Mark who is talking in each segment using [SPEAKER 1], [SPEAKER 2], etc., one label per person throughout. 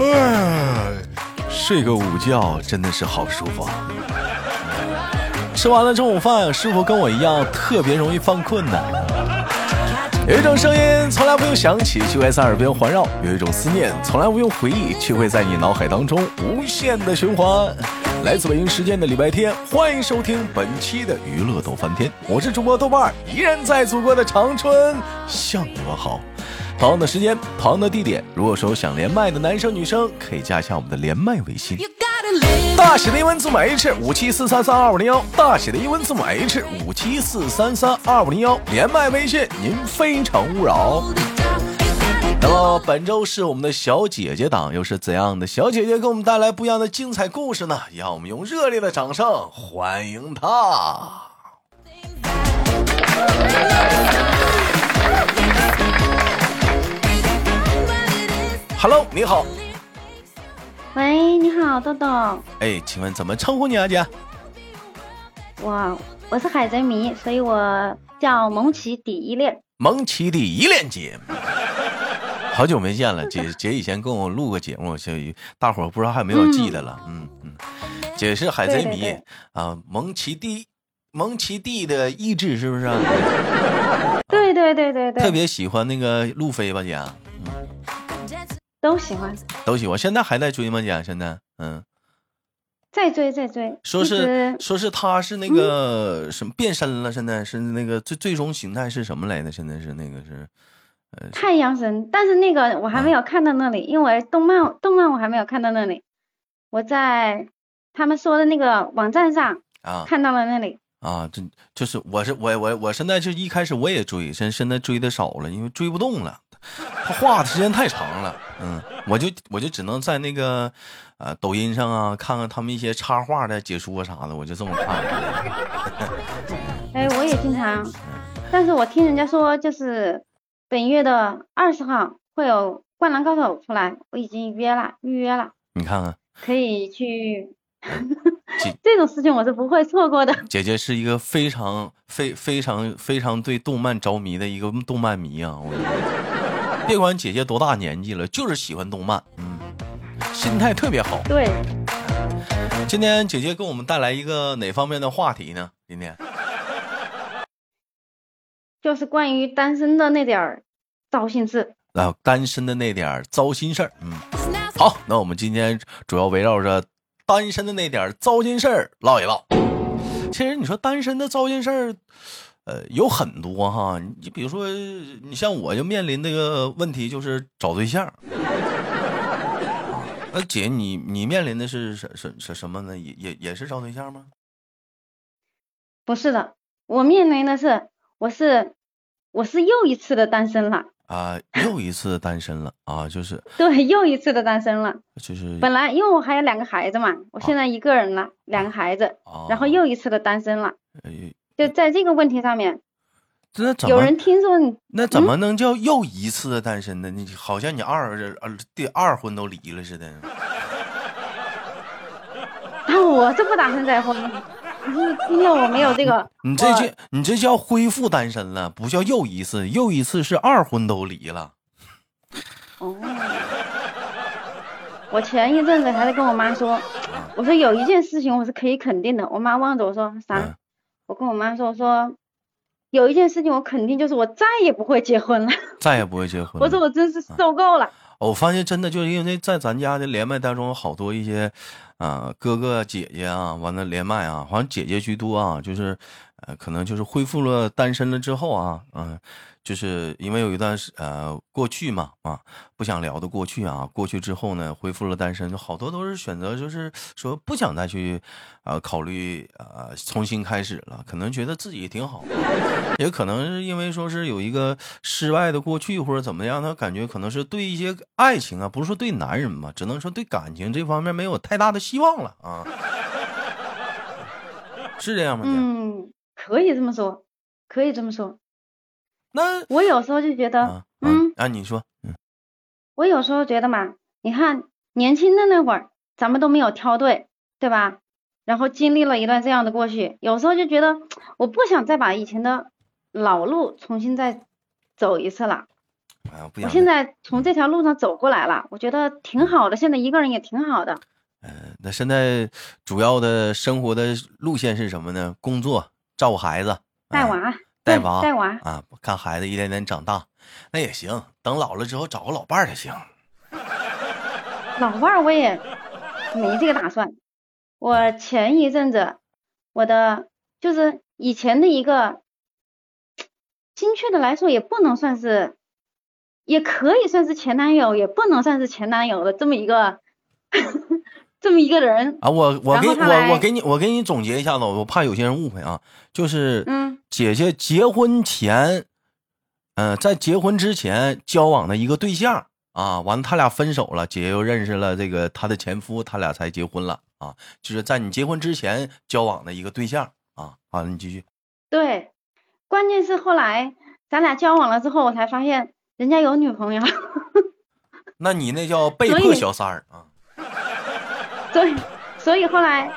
[SPEAKER 1] 哎，睡个午觉真的是好舒服啊！吃完了中午饭，是否跟我一样特别容易犯困呢？有一种声音从来不用想起，却会在耳边环绕；有一种思念从来不用回忆，却会在你脑海当中无限的循环。来自北京时间的礼拜天，欢迎收听本期的娱乐逗翻天，我是主播豆瓣，依然在祖国的长春向你们好。同样的时间，同样的地点。如果说想连麦的男生女生，可以加一下我们的连麦微信，大写的英文字母 H 五七四三三二五零幺，大写的英文字母 H 五七四三三二五零幺，连麦微信，您非诚勿扰。那么本周是我们的小姐姐档，又是怎样的小姐姐给我们带来不一样的精彩故事呢？让我们用热烈的掌声欢迎她。Hello，你好。
[SPEAKER 2] 喂，你好，豆豆。
[SPEAKER 1] 哎，请问怎么称呼你啊，姐？
[SPEAKER 2] 我我是海贼迷，所以我叫蒙奇第一恋。
[SPEAKER 1] 蒙奇第一恋姐，好久没见了，姐 姐以前跟我录过节目，就大伙儿不知道还有没有记得了。嗯嗯，姐是海贼迷啊，蒙奇弟，蒙奇弟的意志是不是？
[SPEAKER 2] 对对对对对。
[SPEAKER 1] 特别喜欢那个路飞吧，姐。
[SPEAKER 2] 都喜欢，
[SPEAKER 1] 都喜欢。现在还在追吗，姐？现在，嗯，
[SPEAKER 2] 在追，在追。
[SPEAKER 1] 说是说是他是那个什么变身了？现在是那个最最终形态是什么来的？现在是那个是，
[SPEAKER 2] 呃，太阳神。但是那个我还没有看到那里，因为动漫动漫我还没有看到那里。我在他们说的那个网站上啊看到了那里
[SPEAKER 1] 啊，这就是我是我我我现在就一开始我也追，现现在追的少了，因为追不动了。他画的时间太长了，嗯，我就我就只能在那个，呃，抖音上啊，看看他们一些插画的解说啥的，我就这么看。
[SPEAKER 2] 哎，我也经常，但是我听人家说，就是本月的二十号会有《灌篮高手》出来，我已经约了，预约了。
[SPEAKER 1] 你看看，
[SPEAKER 2] 可以去。这种事情我是不会错过的。
[SPEAKER 1] 姐姐是一个非常非非常非常对动漫着迷的一个动漫迷啊！我。别管姐姐多大年纪了，就是喜欢动漫，嗯，心态特别好。
[SPEAKER 2] 对，
[SPEAKER 1] 今天姐姐给我们带来一个哪方面的话题呢？今天
[SPEAKER 2] 就是关于单身的那点儿糟心事
[SPEAKER 1] 啊，单身的那点儿糟心事儿。嗯，好，那我们今天主要围绕着单身的那点儿糟心事儿唠一唠。其实你说单身的糟心事儿。呃，有很多哈，你比如说，你像我就面临那个问题，就是找对象。那 姐，你你面临的是什什什什么呢？也也也是找对象吗？
[SPEAKER 2] 不是的，我面临的是，我是我是又一次的单身了
[SPEAKER 1] 啊，又一次单身了啊，就是
[SPEAKER 2] 对，又一次的单身了，
[SPEAKER 1] 就是
[SPEAKER 2] 本来因为我还有两个孩子嘛，我现在一个人了，两个孩子，然后又一次的单身了。就在这个问题上面，
[SPEAKER 1] 那怎
[SPEAKER 2] 么有人听说你
[SPEAKER 1] 那怎么能叫又一次的单身呢？你好像你二呃第二婚都离了似的。
[SPEAKER 2] 啊，我这不打算再婚了。你今天我没有这个，
[SPEAKER 1] 你这叫你这叫恢复单身了，不叫又一次，又一次是二婚都离了。
[SPEAKER 2] 哦，我前一阵子还在跟我妈说，我说有一件事情我是可以肯定的，我妈望着我说啥？我跟我妈说，我说有一件事情，我肯定就是我再也不会结婚了，
[SPEAKER 1] 再也不会结婚。
[SPEAKER 2] 我说我真是受够了。
[SPEAKER 1] 我发现真的就是因为在咱家的连麦当中，好多一些啊哥哥姐姐啊，完了连麦啊，好像姐姐居多啊，就是呃可能就是恢复了单身了之后啊，嗯。就是因为有一段时呃过去嘛啊不想聊的过去啊过去之后呢恢复了单身，就好多都是选择就是说不想再去啊考虑啊重新开始了，可能觉得自己挺好，也可能是因为说是有一个失败的过去或者怎么样，他感觉可能是对一些爱情啊不是说对男人嘛，只能说对感情这方面没有太大的希望了啊，是这样吗？
[SPEAKER 2] 嗯，可以这么说，可以这么说。
[SPEAKER 1] 那
[SPEAKER 2] 我有时候就觉得，嗯，
[SPEAKER 1] 啊，你说，嗯，
[SPEAKER 2] 我有时候觉得嘛，你看年轻的那会儿，咱们都没有挑对，对吧？然后经历了一段这样的过去，有时候就觉得，我不想再把以前的老路重新再走一次了。
[SPEAKER 1] 啊，不
[SPEAKER 2] 我
[SPEAKER 1] 想再
[SPEAKER 2] 现在从这条路上走过来了，我觉得挺好的，现在一个人也挺好的。
[SPEAKER 1] 嗯，那现在主要的生活的路线是什么呢？工作、照顾孩子、啊
[SPEAKER 2] 带娃，对
[SPEAKER 1] 带娃
[SPEAKER 2] 带娃，
[SPEAKER 1] 啊，看孩子一点点长大，那也行。等老了之后找个老伴儿才行。
[SPEAKER 2] 老伴儿我也没这个打算。我前一阵子，我的就是以前的一个，精确的来说也不能算是，也可以算是前男友，也不能算是前男友的这么一个 这么一个人。
[SPEAKER 1] 啊，我我给我我给你我给你总结一下子，我怕有些人误会啊，就是
[SPEAKER 2] 嗯，
[SPEAKER 1] 姐姐结婚前，呃，在结婚之前交往的一个对象啊，完了他俩分手了，姐姐又认识了这个她的前夫，他俩才结婚了啊，就是在你结婚之前交往的一个对象啊。好了，你继续。
[SPEAKER 2] 对，关键是后来咱俩交往了之后，我才发现人家有女朋友，
[SPEAKER 1] 那你那叫被迫小三儿啊？
[SPEAKER 2] 所以所以后来，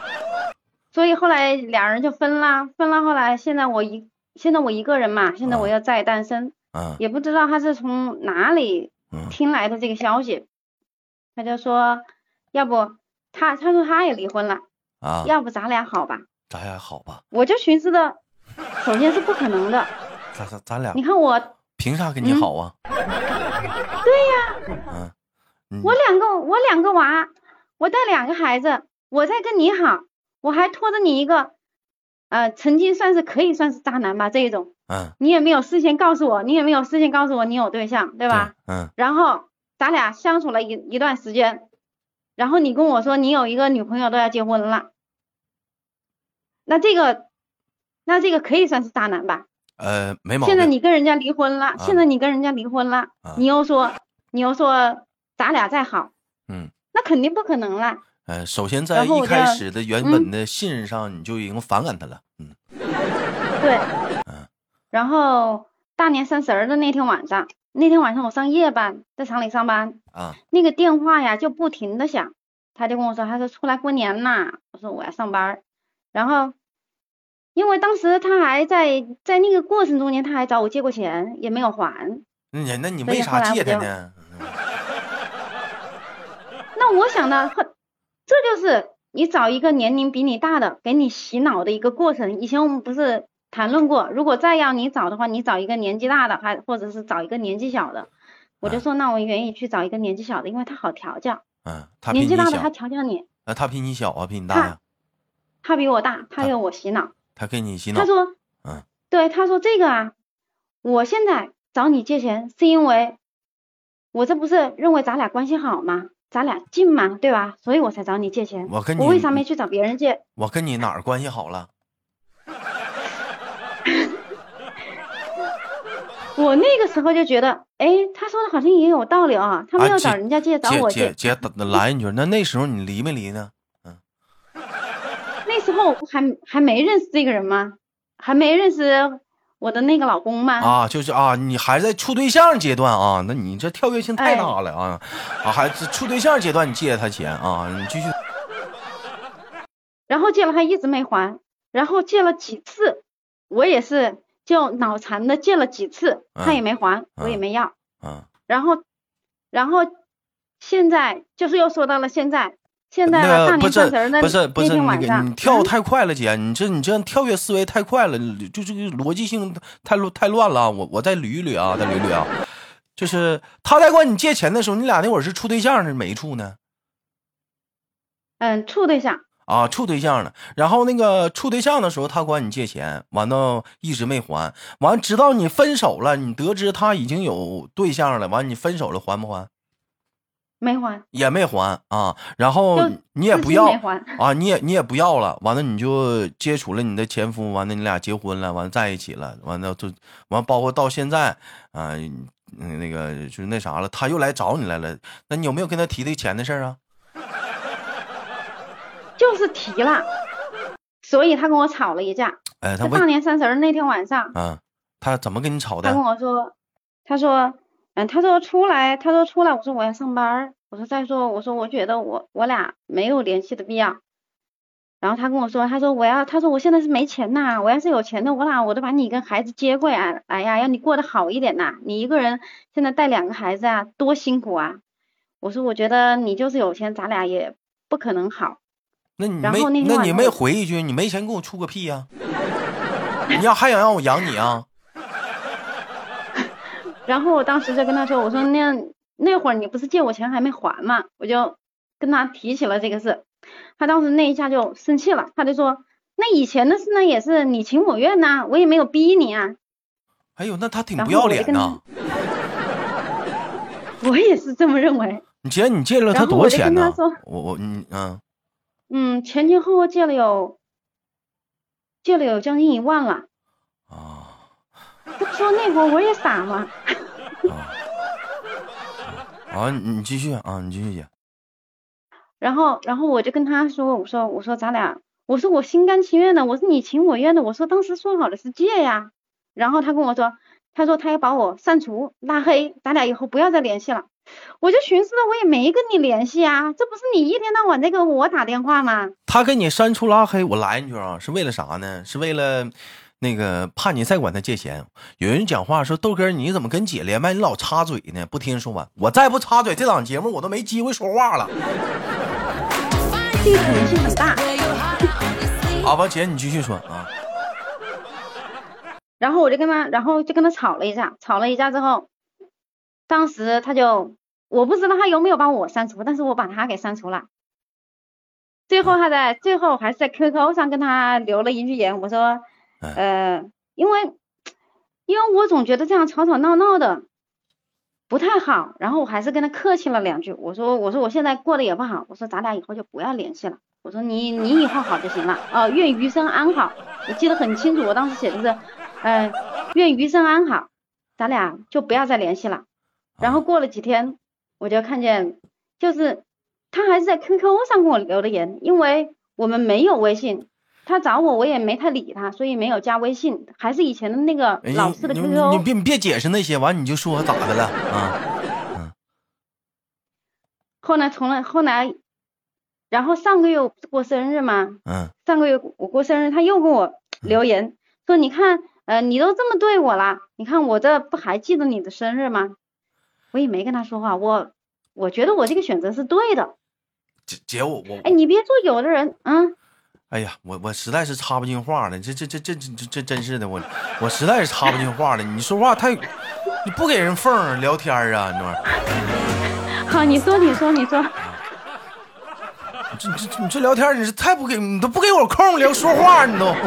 [SPEAKER 2] 所以后来俩人就分了，分了。后来现在我一现在我一个人嘛，现在我
[SPEAKER 1] 啊
[SPEAKER 2] 又再单身，
[SPEAKER 1] 嗯
[SPEAKER 2] 也不知道他是从哪里
[SPEAKER 1] 嗯
[SPEAKER 2] 听来的这个消息，他就说，要不他他说他也离婚了，
[SPEAKER 1] 啊，
[SPEAKER 2] 要不咱俩好吧？
[SPEAKER 1] 咱俩好吧？
[SPEAKER 2] 我就寻思的，首先是不可能的，
[SPEAKER 1] 咱咱咱俩
[SPEAKER 2] 你看我
[SPEAKER 1] 凭啥跟你
[SPEAKER 2] 嗯
[SPEAKER 1] 好啊？对呀。
[SPEAKER 2] 我两个我两个娃，我带两个孩子，我在跟你好，我还拖着你一个，呃，曾经算是可以算是渣男吧这一种，
[SPEAKER 1] 嗯，
[SPEAKER 2] 你也没有事先告诉我，你也没有事先告诉我你有对象，对吧？
[SPEAKER 1] 嗯
[SPEAKER 2] 然后咱俩相处了一一段时间，然后你跟我说你有一个女朋友都要结婚了，那这个，那这个可以算是渣男吧？
[SPEAKER 1] 呃，没毛
[SPEAKER 2] 现在。你跟人家离婚了，现在你跟人家离婚了，
[SPEAKER 1] 啊
[SPEAKER 2] 你又说你又说咱俩再好，
[SPEAKER 1] 嗯。
[SPEAKER 2] 那肯定不可能了。
[SPEAKER 1] 呃，首先在一开始的原本的信任上，你就已经反感他了。嗯
[SPEAKER 2] 对
[SPEAKER 1] 嗯，
[SPEAKER 2] 然后大年三十儿的那天晚上，那天晚上我上夜班，在厂里上班，
[SPEAKER 1] 啊
[SPEAKER 2] 那个电话呀就不停的响，他就跟我说，他说出来过年呐，我说我要上班，然后因为当时他还在在那个过程中间，他还找我借过钱，也没有还。
[SPEAKER 1] 那你那你为啥借他呢？
[SPEAKER 2] 那我想呢，呵这就是你找一个年龄比你大的给你洗脑的一个过程。以前我们不是谈论过，如果再要你找的话，你找一个年纪大的，还或者是找一个年纪小的。我就
[SPEAKER 1] 啊
[SPEAKER 2] 说，那我愿意去找一个年纪小的，因为他好调教。
[SPEAKER 1] 嗯，他
[SPEAKER 2] 年纪大的他，调教你，
[SPEAKER 1] 那他比你小啊，比你大
[SPEAKER 2] 他
[SPEAKER 1] 呀？
[SPEAKER 2] 他比我大，他要我洗脑。
[SPEAKER 1] 他给你洗脑
[SPEAKER 2] 他。说，
[SPEAKER 1] 嗯，
[SPEAKER 2] 对，他说这个啊，我现在找你借钱是因为我这不是认为咱俩关系好吗？咱俩近嘛，对吧？所以我才找你借钱。
[SPEAKER 1] 我跟你
[SPEAKER 2] 我为啥没去找别人借？
[SPEAKER 1] 我跟你哪儿关系好了？
[SPEAKER 2] 我那个时候就觉得，哎，他说的好像也有道理啊。他没
[SPEAKER 1] 啊姐
[SPEAKER 2] 有找人家借，找我借。
[SPEAKER 1] 姐姐，等来一句，那那时候你离没离呢？
[SPEAKER 2] 嗯那时候我还还没认识这个人吗？还没认识我的那个老公吗？
[SPEAKER 1] 啊，就是啊，你还在处对象阶段啊？那你这跳跃性太
[SPEAKER 2] 哎
[SPEAKER 1] 大了啊！啊，还是处对象阶段你借他钱啊？你继续。
[SPEAKER 2] 然后借了他一直没还，然后借了几次，我也是就脑残的借了几次，他
[SPEAKER 1] 嗯
[SPEAKER 2] 也没还，我也
[SPEAKER 1] 嗯
[SPEAKER 2] 没要。
[SPEAKER 1] 嗯，
[SPEAKER 2] 然后，然后现在就是又说到了现在，现在
[SPEAKER 1] 那
[SPEAKER 2] 大
[SPEAKER 1] 个不是不是不是那个
[SPEAKER 2] 天晚上，
[SPEAKER 1] 你跳
[SPEAKER 2] 嗯
[SPEAKER 1] 太快了，姐，你这你这样跳跃思维太快了，就这个逻辑性太乱太乱了啊。我我再捋一捋啊，再捋一捋啊。就是他在管你借钱的时候，你俩那会儿是处对象是没处呢？
[SPEAKER 2] 嗯处对象，
[SPEAKER 1] 啊，处对象呢。然后那个处对象的时候，他管你借钱，完了一直没还，完直到你分手了，你得知他已经有对象了，完你分手了还不还？
[SPEAKER 2] 没还，
[SPEAKER 1] 也没还啊。然后你也不要。啊，你也你也不要了，完了你就接触了你的前夫，完了你俩结婚了，完了在一起了，完了就完，包括到现在啊，嗯，那个就是那啥了，他又来找你来了，那你有没有跟他提这钱的事儿啊？
[SPEAKER 2] 就是提了，所以他跟我吵了一架。
[SPEAKER 1] 哎，他
[SPEAKER 2] 大年三十儿那天晚上，
[SPEAKER 1] 啊，他怎么跟你吵的
[SPEAKER 2] 他跟？我说，他说，嗯，他说出来，他说出来，我说我要上班儿，我说再说，我说我觉得我我俩没有联系的必要，然后他跟我说，他说我要，他说我现在是没钱呐，我要是有钱的，我俩我都把你跟孩子接过来，哎呀，要你过得好一点呐，你一个人现在带两个孩子啊，多辛苦啊。我说我觉得你就是有钱，咱俩也不可能好。
[SPEAKER 1] 那你没
[SPEAKER 2] 那
[SPEAKER 1] 你没回一句你没钱给我出个屁呀、你要还想让我养你啊？
[SPEAKER 2] 然后我当时就跟他说，我说那那会儿你不是借我钱还没还吗，我就跟他提起了这个事，他当时那一下就生气了，他就说，那以前的事呢也是你情我愿呐，我也没有逼你啊，
[SPEAKER 1] 哎呦，那他挺不要脸呐！
[SPEAKER 2] 我也是这么认为，
[SPEAKER 1] 你姐，你借了他多少钱呢？我我你嗯，
[SPEAKER 2] 嗯，前前后后借了有借了有将近一万了，
[SPEAKER 1] 啊。
[SPEAKER 2] 说那会儿我也傻嘛，
[SPEAKER 1] 啊，你你继续啊，你继续姐。
[SPEAKER 2] 然后，然后我就跟他说，我说，我说咱俩，我说我心甘情愿的，我说你情我愿的，我说当时说好的是借呀。然后他跟我说，他说他要把我删除拉黑，咱俩以后不要再联系了。我就寻思着，我也没跟你联系啊，这不是你一天到晚在给我打电话吗？
[SPEAKER 1] 他给你删除拉黑，我来一句啊，是为了啥呢？是为了那个怕你再管他借钱。有人讲话说豆哥，你怎么跟姐连麦，你老插嘴呢？不听说完，我再不插嘴，这档节目我都没机会说话了。
[SPEAKER 2] 这个可能性很大。
[SPEAKER 1] 好吧，姐你继续说啊。
[SPEAKER 2] 然后我就跟他，然后就跟他吵了一架，吵了一架之后，当时他就，我不知道他有没有把我删除，但是我把他给删除了。最后他在最后还是在 QQ 上跟他留了一句言，我说，呃，因为因为我总觉得这样吵吵闹闹的不太好，然后我还是跟他客气了两句，我说我说我现在过得也不好，我说咱俩以后就不要联系了，我说你你以后好就行了，哦、愿余生安好，我记得很清楚，我当时写的是。嗯，愿余生安好，咱俩就不要再联系了。然后过了几天，我就看见，就是他还是在 QQ 上跟我留的言，因为我们没有微信，他找我我也没太理他，所以没有加微信，还是以前的那个
[SPEAKER 1] 哎
[SPEAKER 2] 老式的 QQ。
[SPEAKER 1] 你你别你别解释那些，完你就说咋的了啊？
[SPEAKER 2] 后来从来后来，然后上个月我不是过生日吗？
[SPEAKER 1] 嗯
[SPEAKER 2] 上个月我过生日，他又给我留言说，你看。呃，你都这么对我了，你看我这不还记得你的生日吗？我也没跟他说话，我我觉得我这个选择是对的。
[SPEAKER 1] 姐姐我我
[SPEAKER 2] 哎，你别说有的人，嗯。
[SPEAKER 1] 哎呀，我我实在是插不进话了，这这这这这这真是的，我我实在是插不进话了。你说话太，你不给人缝聊天啊？你这玩意儿。
[SPEAKER 2] 好，你说你说你说。
[SPEAKER 1] 这这你这聊天你是太不给你都不给我空聊说话，你都。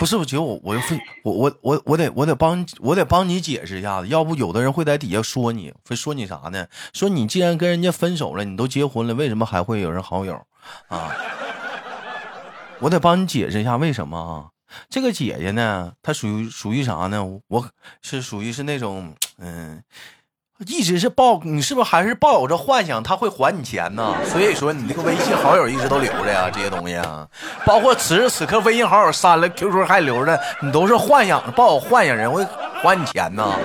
[SPEAKER 1] 不是，我觉得我我非我我我我得我得帮我得帮你解释一下子，要不有的人会在底下说你，会说你啥呢？说你既然跟人家分手了，你都结婚了，为什么还会有人好友啊？我得帮你解释一下为什么啊？这个姐姐呢，她属于属于啥呢？我是属于是那种嗯。一直是抱你，是不是还是抱有着幻想他会还你钱呢？所以说你这个微信好友一直都留着呀，这些东西啊，包括此时此刻微信好友删了，QQ 还留着，你都是幻想抱有幻想人会还你钱呢。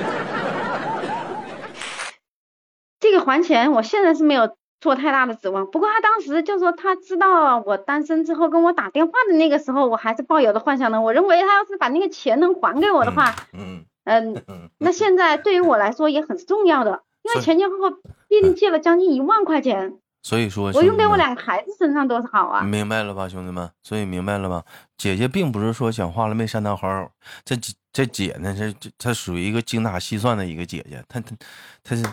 [SPEAKER 2] 这个还钱，我现在是没有做太大的指望。不过他当时就说他知道我单身之后跟我打电话的那个时候，我还是抱有的幻想的。我认为他要是把那个钱能还给我的话，
[SPEAKER 1] 嗯
[SPEAKER 2] 嗯。
[SPEAKER 1] 嗯，
[SPEAKER 2] 那现在对于我来说也很重要的，因为前前后后毕竟借了将近一万块钱，
[SPEAKER 1] 所以说
[SPEAKER 2] 我用给我两个孩子身上多好啊！
[SPEAKER 1] 明白了吧，兄弟们？所以明白了吧？姐姐并不是说讲话了没删他好友，这这姐呢，这这她属于一个精打细算的一个姐姐，她她她是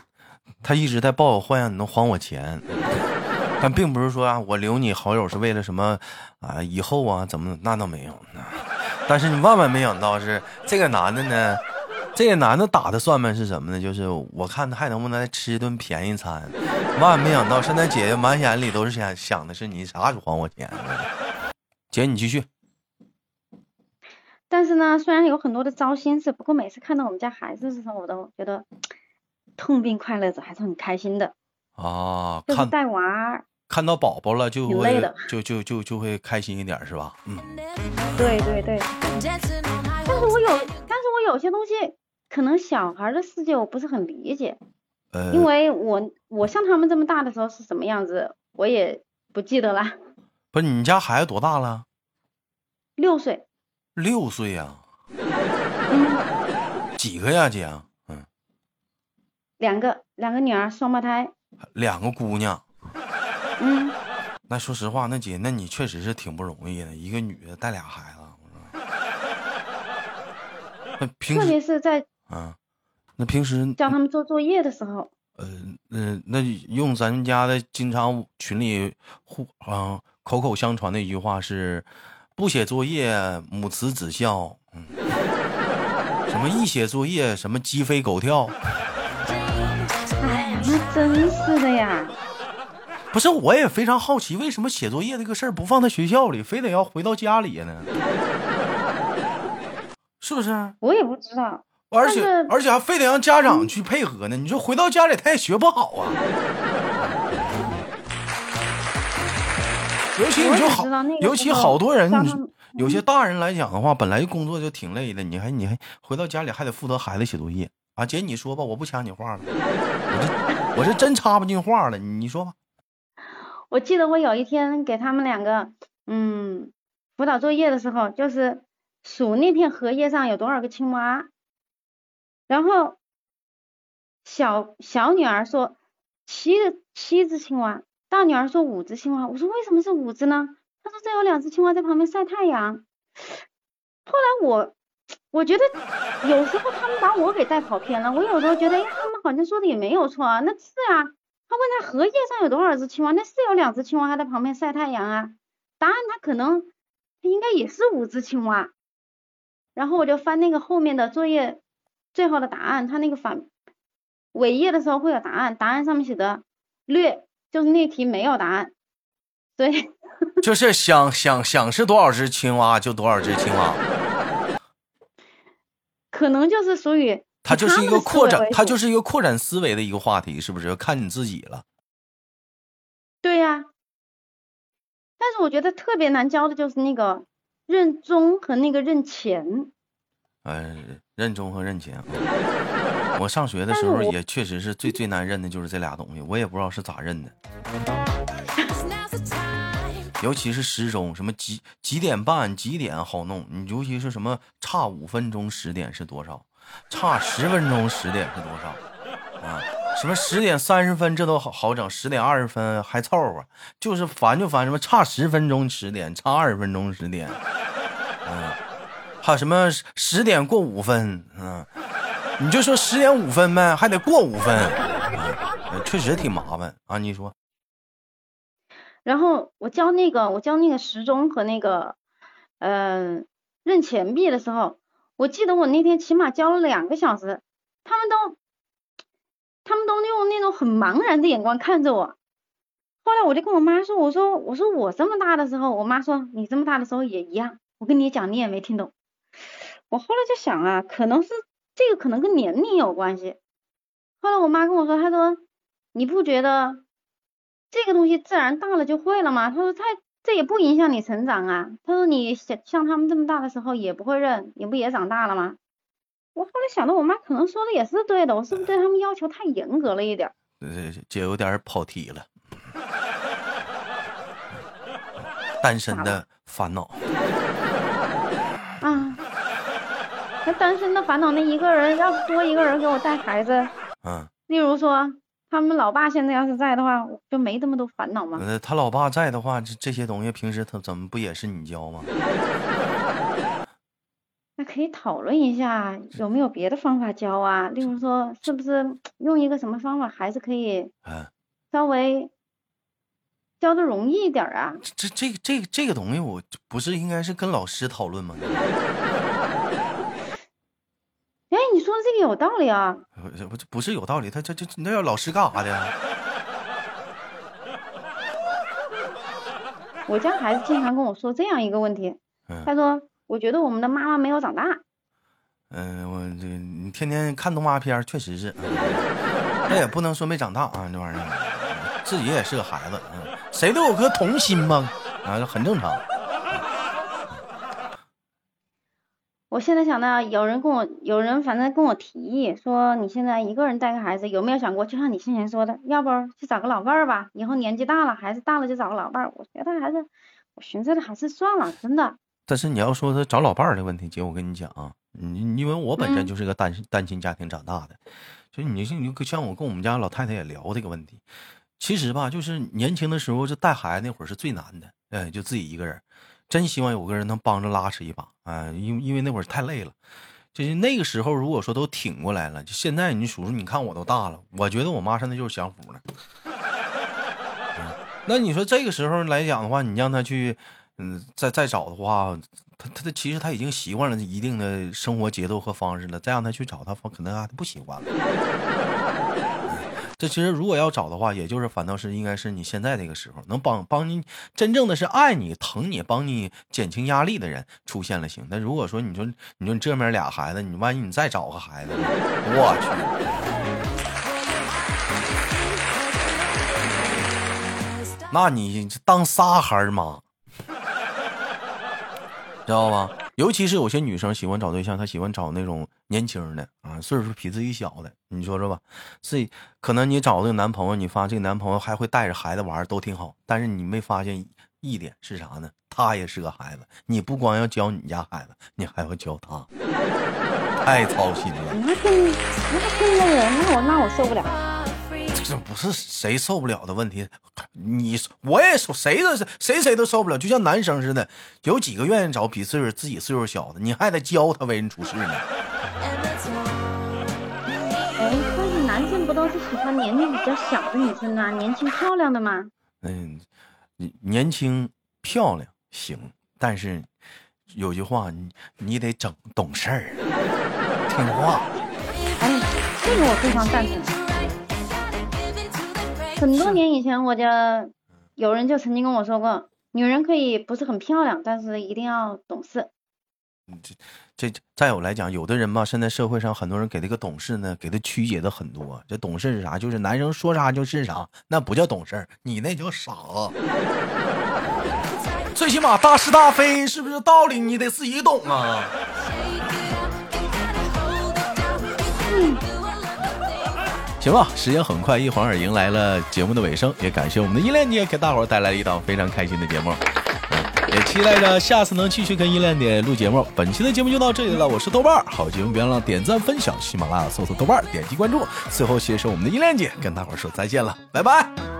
[SPEAKER 1] 他一直在抱有幻想，你能还我钱。但并不是说啊，我留你好友是为了什么啊？以后啊，怎么那倒没有。但是你万万没想到是这个男的呢，这个男的打的算盘是什么呢？就是我看他还能不能再吃一顿便宜餐。万万没想到，现在姐姐满眼里都是想想的是你啥时候还我钱。姐，你继续。
[SPEAKER 2] 但是呢，虽然有很多的糟心事，不过每次看到我们家孩子的时候，我都觉得痛并快乐着，还是很开心的。
[SPEAKER 1] 啊，看
[SPEAKER 2] 就是带娃，
[SPEAKER 1] 看到宝宝了就会就就就就会开心一点是吧？嗯，
[SPEAKER 2] 对对对。但是我有，但是我有些东西可能小孩的世界我不是很理解，
[SPEAKER 1] 呃，
[SPEAKER 2] 因为我我像他们这么大的时候是什么样子，我也不记得了。
[SPEAKER 1] 不是你家孩子多大了？
[SPEAKER 2] 六岁。
[SPEAKER 1] 六岁呀？
[SPEAKER 2] 嗯。
[SPEAKER 1] 几个呀，姐？嗯。
[SPEAKER 2] 两个，两个女儿，双胞胎。
[SPEAKER 1] 两个姑娘。
[SPEAKER 2] 嗯。
[SPEAKER 1] 那说实话，那姐，那你确实是挺不容易的，一个女的带俩孩子。那平
[SPEAKER 2] 时，特别是在
[SPEAKER 1] 啊，那平时
[SPEAKER 2] 教他们做作业的时候，
[SPEAKER 1] 呃，那那用咱们家的经常群里互啊口口相传的一句话是：不写作业母慈子孝，嗯，什么一写作业什么鸡飞狗跳。
[SPEAKER 2] 真是的呀。
[SPEAKER 1] 不是，我也非常好奇，为什么写作业这个事儿不放在学校里，非得要回到家里呢？是不是？
[SPEAKER 2] 我也不知道。
[SPEAKER 1] 而且而且还非得让家长去配合呢？你说回到家里他也学不好啊。尤其你就好，尤其好多人，有些大人来讲的话，本来工作就挺累的，你还你还回到家里还得负责孩子写作业啊？姐，你说吧，我不掐你话了，我是真插不进话了，你说吧。
[SPEAKER 2] 我记得我有一天给他们两个嗯辅导作业的时候，就是数那片荷叶上有多少个青蛙，然后小小女儿说七个七只青蛙，大女儿说五只青蛙。我说为什么是五只呢？她说这有两只青蛙在旁边晒太阳。后来我我觉得有时候他们把我给带跑偏了，我有时候觉得哎他们好像说的也没有错啊，那是啊。他问他荷叶上有多少只青蛙？那是有两只青蛙还在旁边晒太阳啊。答案他可能他应该也是五只青蛙。然后我就翻那个后面的作业最后的答案，他那个反尾页的时候会有答案，答案上面写的略，就是那题没有答案。对
[SPEAKER 1] 就是想想想是多少只青蛙就多少只青蛙。
[SPEAKER 2] 可能就是属于。
[SPEAKER 1] 它就是一个扩展，它就是一个扩展思维的一个话题，是不是？看你自己了。
[SPEAKER 2] 对呀，但是我觉得特别难教的就是那个认忠和那个认钱。
[SPEAKER 1] 嗯，认忠和认钱。我上学的时候也确实是最最难认的就是这俩东西，我也不知道是咋认的。尤其是时钟，什么几几点半、几点好弄？你尤其是什么差五分钟十点是多少？差十分钟十点是多少啊？什么十点三十分这都好好整，十点二十分还凑合，就是烦就烦什么差十分钟十点，差二十分钟十点，嗯，还有什么十点过五分，嗯，你就说十点五分呗，还得过五分，确实挺麻烦啊。你说，
[SPEAKER 2] 然后我教那个我教那个时钟和那个嗯认钱币的时候。我记得我那天起码教了两个小时，他们都，他们都用那种很茫然的眼光看着我。后来我就跟我妈说：“我说我说我这么大的时候，我妈说你这么大的时候也一样。我跟你讲，你也没听懂。”我后来就想啊，可能是这个可能跟年龄有关系。后来我妈跟我说，她说你不觉得这个东西自然大了就会了吗？她说太。这也不影响你成长啊。他说你像像他们这么大的时候也不会认，你不也长大了吗？我后来想到，我妈可能说的也是对的，我是不是对他们要求太严格了一点？
[SPEAKER 1] 姐有点跑题了。单身的烦恼。
[SPEAKER 2] 啊，那单身的烦恼，那一个人要是多一个人给我带孩子，
[SPEAKER 1] 嗯，
[SPEAKER 2] 例如说。他们老爸现在要是在的话，就没这么多烦恼吗？
[SPEAKER 1] 他老爸在的话，这这些东西平时他怎么不也是你教吗？
[SPEAKER 2] 那可以讨论一下有没有别的方法教啊？例如说，是不是用一个什么方法，还是可以稍微教的容易一点啊？
[SPEAKER 1] 这这这个这个东西，我不是应该是跟老师讨论吗？
[SPEAKER 2] 哎，你说的这个有道理啊！
[SPEAKER 1] 不不是有道理，他这这那要老师干啥的？
[SPEAKER 2] 我家孩子经常跟我说这样一个问题，他说：“我觉得我们的妈妈没有长大。”
[SPEAKER 1] 嗯，我这你天天看动画片，确实是，那也不能说没长大啊，这玩意儿，自己也是个孩子，嗯，谁都有颗童心嘛，啊，很正常。
[SPEAKER 2] 我现在想到有人跟我，有人反正跟我提议说，你现在一个人带个孩子，有没有想过，就像你先前说的，要不去找个老伴儿吧？以后年纪大了，孩子大了就找个老伴儿。我觉得还是，我寻思的还是算了，真的。
[SPEAKER 1] 但是你要说他找老伴儿的问题，姐，我跟你讲啊，你因为我本身就是个单单亲家庭长大的，所以你你就像我跟我们家老太太也聊这个问题。其实吧，就是年轻的时候，就带孩子那会儿是最难的，哎，就自己一个人。真希望有个人能帮着拉扯一把啊！因为因为那会儿太累了，就是那个时候，如果说都挺过来了，就现在你叔叔，你看我都大了，我觉得我妈现在就是享福了。那你说这个时候来讲的话，你让他去，嗯，再再找的话，他他他其实他已经习惯了一定的生活节奏和方式了，再让他去找他，可能还不喜欢了。这其实如果要找的话，也就是反倒是应该是你现在这个时候能帮帮你，真正的是爱你、疼你、帮你减轻压力的人出现了行。那如果说你说你说你这面俩孩子，你万一你再找个孩子，我去，那你当仨孩儿妈，知道吗？尤其是有些女生喜欢找对象，她喜欢找那种年轻的啊，岁数比自己小的。你说说吧，自己可能你找这个男朋友，你发这个男朋友还会带着孩子玩，都挺好。但是你没发现一点是啥呢？他也是个孩子，你不光要教你家孩子，你还要教他，太操心了。
[SPEAKER 2] 那真那真的，那我那我受不了。
[SPEAKER 1] 这不是谁受不了的问题，你我也受，谁都是谁谁都受不了，就像男生似的，有几个愿意找比岁数自己岁数小的？你还得教他为人处事呢。
[SPEAKER 2] 哎，但是男生不都是喜欢年龄比较小的女生啊，年轻漂亮的吗？
[SPEAKER 1] 嗯，年轻漂亮行，但是有句话，你你得整懂事儿，听话。
[SPEAKER 2] 哎，这个我非常赞成。很多年以前，我就有人就曾经跟我说过，女人可以不是很漂亮，但是一定要懂事。
[SPEAKER 1] 这这再有来讲，有的人吧，现在社会上很多人给这个懂事呢，给他曲解的很多。这懂事是啥？就是男生说啥就是啥，那不叫懂事，你那叫傻。最起码大是大非，是不是道理你得自己懂啊？行了，时间很快，一晃而迎来了节目的尾声，也感谢我们的依恋姐给大伙儿带来了一档非常开心的节目，也期待着下次能继续跟依恋姐录节目。本期的节目就到这里了，我是豆瓣儿，好节目别忘了点赞分享，喜马拉雅搜索豆瓣儿，点击关注。最后携手我们的依恋姐跟大伙儿说再见了，拜拜。